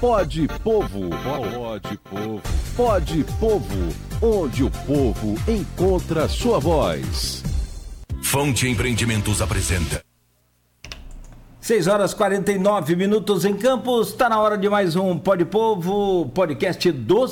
Pode Povo. Pode Povo. Pode Povo. Onde o povo encontra sua voz. Fonte Empreendimentos apresenta. 6 horas 49 minutos em Campos. Está na hora de mais um Pode Povo, podcast do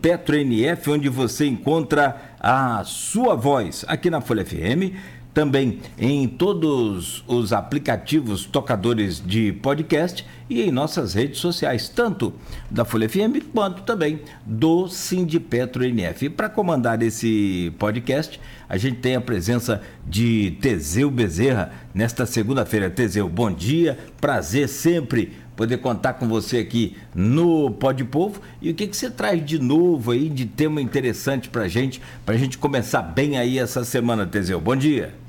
Petro NF, onde você encontra a sua voz aqui na Folha FM também em todos os aplicativos tocadores de podcast e em nossas redes sociais, tanto da Folha FM quanto também do Sindipetro NF. Para comandar esse podcast, a gente tem a presença de Teseu Bezerra nesta segunda-feira. Teseu, bom dia, prazer sempre poder contar com você aqui no Pode Povo. E o que, que você traz de novo aí, de tema interessante para gente, para a gente começar bem aí essa semana, Teseu? Bom dia.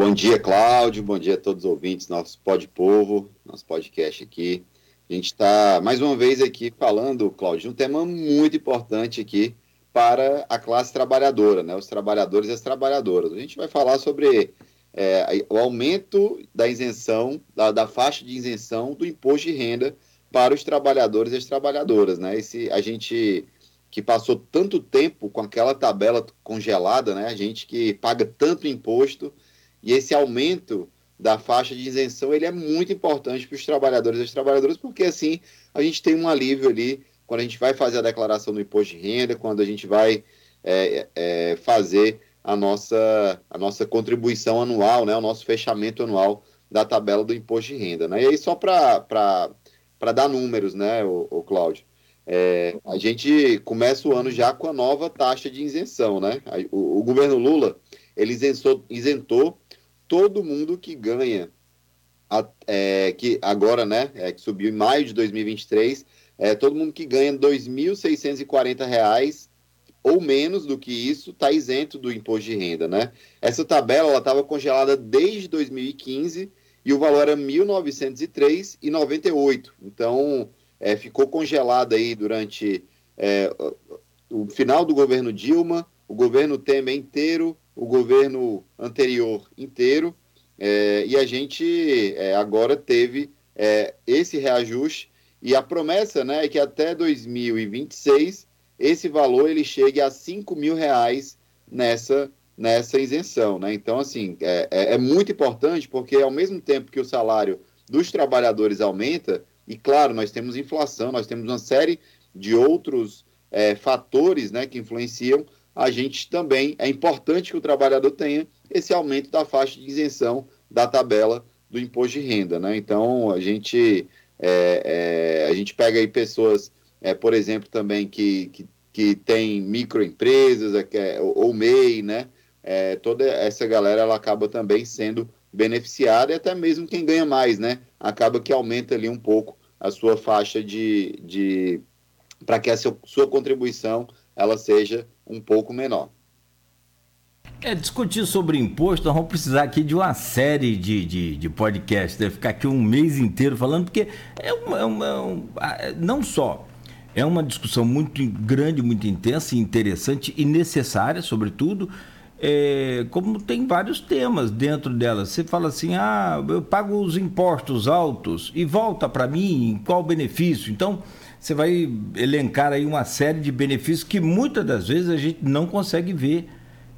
Bom dia, Cláudio. Bom dia a todos os ouvintes nosso Pod Povo, nosso podcast aqui. A gente está mais uma vez aqui falando, Cláudio, de um tema muito importante aqui para a classe trabalhadora, né? Os trabalhadores e as trabalhadoras. A gente vai falar sobre é, o aumento da isenção, da, da, faixa de isenção do imposto de renda para os trabalhadores e as trabalhadoras, né? Esse, a gente que passou tanto tempo com aquela tabela congelada, né? A gente que paga tanto imposto e esse aumento da faixa de isenção ele é muito importante para os trabalhadores e as trabalhadoras, porque assim a gente tem um alívio ali quando a gente vai fazer a declaração do imposto de renda, quando a gente vai é, é, fazer a nossa, a nossa contribuição anual, né, o nosso fechamento anual da tabela do imposto de renda. Né? E aí, só para dar números, né, o, o Cláudio, é, a gente começa o ano já com a nova taxa de isenção. Né? O, o governo Lula ele isentou, isentou todo mundo que ganha, é, que agora, né, é, que subiu em maio de 2023, é, todo mundo que ganha R$ 2.640 ou menos do que isso está isento do imposto de renda, né? Essa tabela estava congelada desde 2015 e o valor era R$ 1.903,98. Então, é, ficou congelada aí durante é, o final do governo Dilma, o governo Temer inteiro, o governo anterior inteiro, é, e a gente é, agora teve é, esse reajuste, e a promessa né, é que até 2026 esse valor ele chegue a 5 mil reais nessa, nessa isenção. Né? Então, assim, é, é, é muito importante porque ao mesmo tempo que o salário dos trabalhadores aumenta, e claro, nós temos inflação, nós temos uma série de outros é, fatores né, que influenciam, a gente também é importante que o trabalhador tenha esse aumento da faixa de isenção da tabela do imposto de renda, né? Então a gente é, é, a gente pega aí pessoas, é, por exemplo, também que, que, que tem microempresas é, ou, ou MEI, né? É, toda essa galera ela acaba também sendo beneficiada e até mesmo quem ganha mais, né? Acaba que aumenta ali um pouco a sua faixa de, de para que a sua, sua contribuição ela seja um pouco menor. É, discutir sobre imposto, nós vamos precisar aqui de uma série de, de, de podcasts, deve ficar aqui um mês inteiro falando, porque é uma, é uma, é não só é uma discussão muito grande, muito intensa, interessante e necessária, sobretudo, é, como tem vários temas dentro dela. Você fala assim, ah, eu pago os impostos altos e volta para mim, qual o benefício? Então, você vai elencar aí uma série de benefícios que muitas das vezes a gente não consegue ver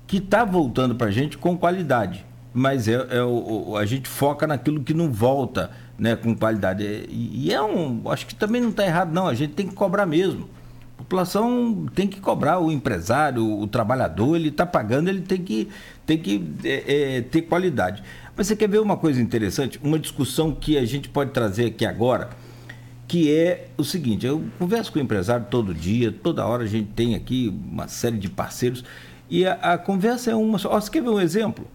que está voltando para a gente com qualidade. Mas é, é o, a gente foca naquilo que não volta né, com qualidade. E, é um. Acho que também não está errado, não. A gente tem que cobrar mesmo. A população tem que cobrar, o empresário, o trabalhador, ele está pagando, ele tem que, tem que é, é, ter qualidade. Mas você quer ver uma coisa interessante? Uma discussão que a gente pode trazer aqui agora que é o seguinte: eu converso com o empresário todo dia, toda hora a gente tem aqui uma série de parceiros, e a, a conversa é uma só. Você quer ver um exemplo?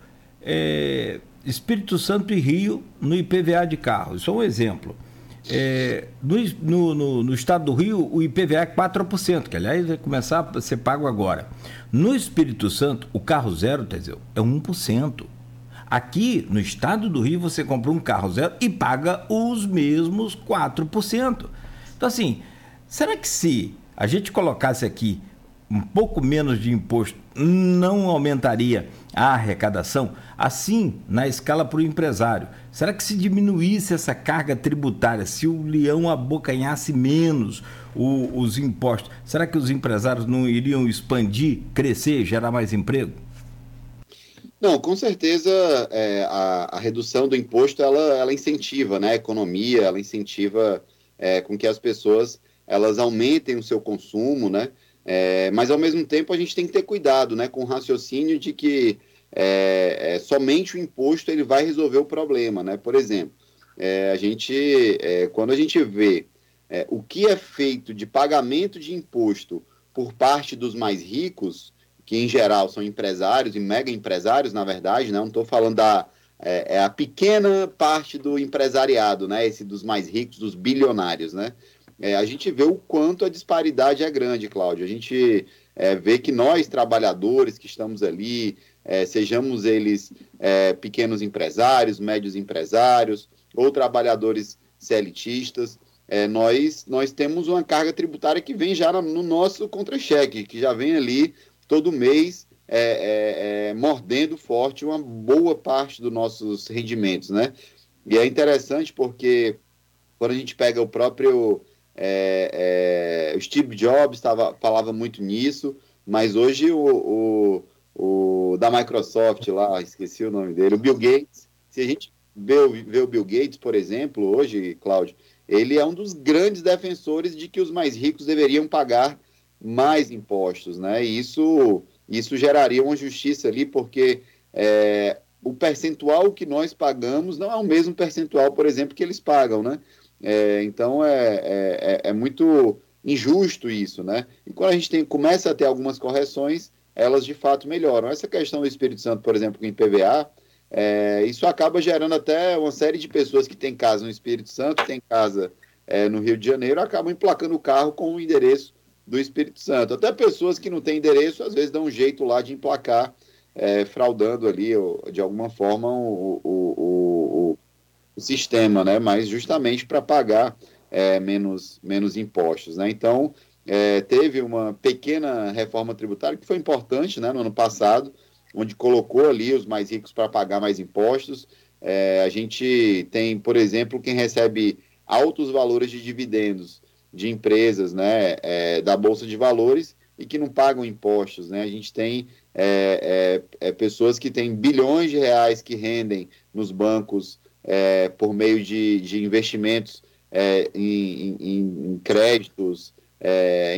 É, Espírito Santo e Rio no IPVA de carro, isso é um exemplo. É, no, no, no, estado do Rio, o IPVA é 4%, que aliás vai começar a ser pago agora. No Espírito Santo, o carro zero, Teseu, é 1%. Aqui no estado do Rio, você compra um carro zero e paga os mesmos 4%. Então, assim, será que se a gente colocasse aqui um pouco menos de imposto não aumentaria a arrecadação? Assim, na escala para o empresário, será que se diminuísse essa carga tributária, se o leão abocanhasse menos o, os impostos, será que os empresários não iriam expandir, crescer, gerar mais emprego? Não, com certeza é, a, a, redução do imposto ela, ela incentiva né, a economia, ela incentiva é, com que as pessoas elas aumentem o seu consumo, né? É, mas ao mesmo tempo a gente tem que ter cuidado, né, com o raciocínio de que é, é, somente o imposto ele vai resolver o problema, né? Por exemplo, é, a gente quando a gente vê o que é feito de pagamento de imposto por parte dos mais ricos, que em geral são empresários e mega empresários, na verdade, né? não estou falando da é, é, a pequena parte do empresariado, né? Esse dos mais ricos, dos bilionários, né? é, a gente vê o quanto a disparidade é grande, Cláudio. A gente é, vê que nós, trabalhadores que estamos ali, é, sejamos eles é, pequenos empresários, médios empresários ou trabalhadores CLTistas, é, nós, nós temos uma carga tributária que vem já no nosso contra-cheque, que já vem ali todo mês é, mordendo forte uma boa parte dos nossos rendimentos, né? E é interessante porque quando a gente pega o próprio é, é, o Steve Jobs tava, falava muito nisso, mas hoje o, o, o, da Microsoft lá, esqueci o nome dele, o Bill Gates, se a gente vê, vê o Bill Gates, por exemplo, hoje, Cláudio, ele é um dos grandes defensores de que os mais ricos deveriam pagar mais impostos, né? E isso, isso geraria uma justiça ali, porque é, o percentual que nós pagamos não é o mesmo percentual, por exemplo, que eles pagam, né? É, então é, é, é, é, muito injusto isso, né? E quando a gente tem, começa a ter algumas correções, elas de fato melhoram. Essa questão do Espírito Santo, por exemplo, com o IPVA, é, isso acaba gerando até uma série de pessoas que têm casa no Espírito Santo, têm casa no Rio de Janeiro, acabam emplacando o carro com o endereço do Espírito Santo. Até pessoas que não têm endereço, às vezes dão um jeito lá de emplacar, é, fraudando ali, ou, de alguma forma, o, o, o o sistema, né? mas justamente para pagar é, menos, menos impostos. Né? Então, é, teve uma pequena reforma tributária que foi importante né, no ano passado, onde colocou ali os mais ricos para pagar mais impostos. É, a gente tem, por exemplo, quem recebe altos valores de dividendos de empresas né, é, da Bolsa de Valores e que não pagam impostos. Né? A gente tem é, é, é pessoas que têm bilhões de reais que rendem nos bancos é, por meio de, de investimentos é, em, em, em, créditos,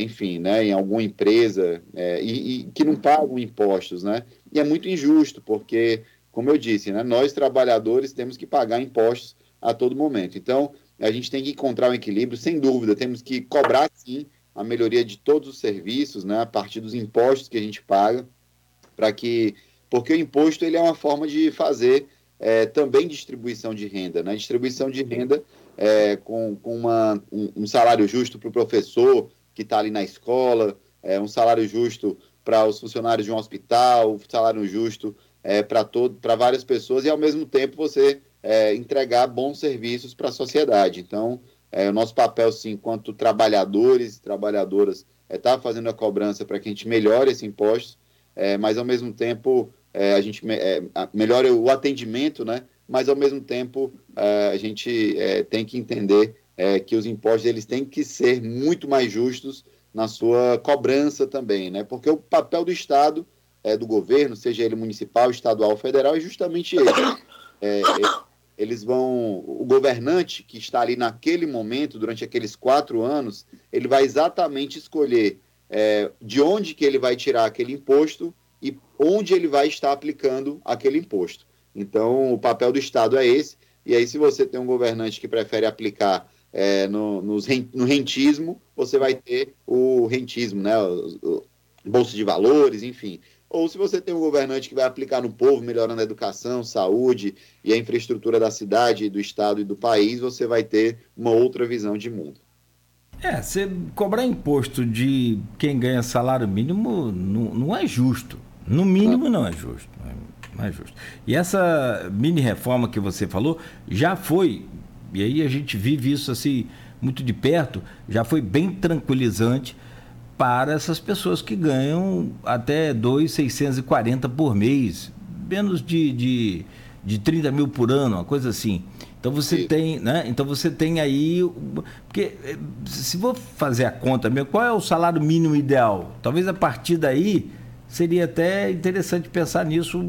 enfim, né, em alguma empresa, e, e, que não pagam impostos, né? E é muito injusto, porque, como eu disse, né, nós trabalhadores temos que pagar impostos a todo momento. Então, a gente tem que encontrar um equilíbrio, sem dúvida, temos que cobrar, sim, a melhoria de todos os serviços, né, a partir dos impostos que a gente paga, para que, porque o imposto ele é uma forma de fazer é, também distribuição de renda, né? Distribuição de renda é, com, com uma, um, um, salário justo para o professor que está ali na escola, é, um salário justo para os funcionários de um hospital, um salário justo é, para várias pessoas e ao mesmo tempo você é, entregar bons serviços para a sociedade. Então, é, o nosso papel, sim, enquanto trabalhadores e trabalhadoras, é estar tá fazendo a cobrança para que a gente melhore esse imposto, é, mas ao mesmo tempo é, a gente é, melhora o atendimento, né? mas ao mesmo tempo é, a gente tem que entender que os impostos eles têm que ser muito mais justos na sua cobrança também, né? porque o papel do Estado, do governo, seja ele municipal, estadual, federal, é justamente esse. É, eles vão, o governante que está ali naquele momento, durante aqueles quatro anos, ele vai exatamente escolher de onde que ele vai tirar aquele imposto e onde ele vai estar aplicando aquele imposto. Então, o papel do Estado é esse. E aí, se você tem um governante que prefere aplicar é, no, nos, no rentismo, você vai ter o rentismo, né? O, o, bolsa de valores, enfim. Ou se você tem um governante que vai aplicar no povo, melhorando a educação, saúde e a infraestrutura da cidade, do estado e do país, você vai ter uma outra visão de mundo. É, você cobrar imposto de quem ganha salário mínimo não, não é justo. No mínimo não é justo. Não é justo. E essa mini reforma que você falou já foi, e aí a gente vive isso assim muito de perto, já foi bem tranquilizante para essas pessoas que ganham até 2,640 por mês, menos de, de, de 30 mil por ano, uma coisa assim. Então você Sim. tem, né? Então você tem aí, porque eh, se for fazer a conta mesmo, qual é o salário mínimo ideal? Talvez a partir daí seria até interessante pensar nisso,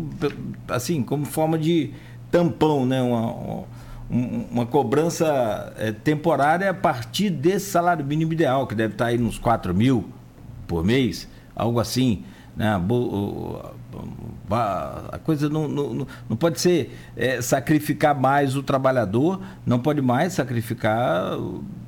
assim, como forma de tampão, né? Uma, uma cobrança é, temporária a partir desse salário mínimo ideal, que deve estar aí nos 4 mil por mês, algo assim. Né? A coisa não, não, não pode ser é, sacrificar mais o trabalhador, não pode mais sacrificar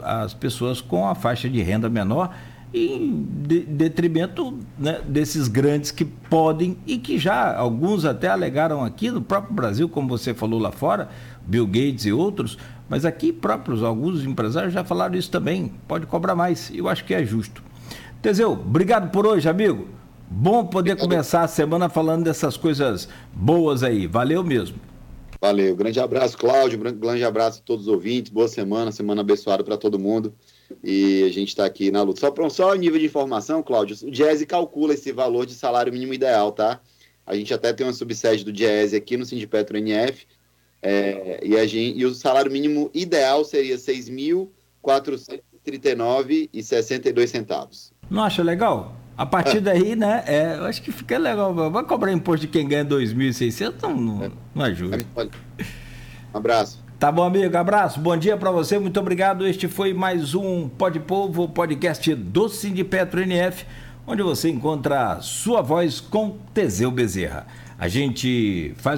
as pessoas com a faixa de renda menor em detrimento né, desses grandes que podem e que já alguns até alegaram aqui no próprio Brasil, como você falou lá fora, Bill Gates e outros, mas aqui próprios, alguns empresários já falaram isso também, pode cobrar mais, eu acho que é justo. Teseu, obrigado por hoje, amigo. Bom poder começar a semana falando dessas coisas boas aí. Valeu mesmo. Valeu. Grande abraço, Cláudio. Grande abraço a todos os ouvintes. Boa semana, semana abençoada para todo mundo. E a gente está aqui na luta. Só para um só nível de informação, Cláudio, o Diese calcula esse valor de salário mínimo ideal, tá? A gente até tem uma subsede do Diese aqui no Sindipetro NF. É, e, a gente, e o salário mínimo ideal seria R$ 6.439,62 centavos. Não acha legal? A partir daí, né? É, eu acho que fica legal. Vai cobrar imposto de quem ganha 2.600? Não, não, não ajuda. Um abraço. Tá bom, amigo. Abraço. Bom dia para você. Muito obrigado. Este foi mais um Pod Povo, podcast do Sindipetro NF, onde você encontra sua voz com Teseu Bezerra. A gente faz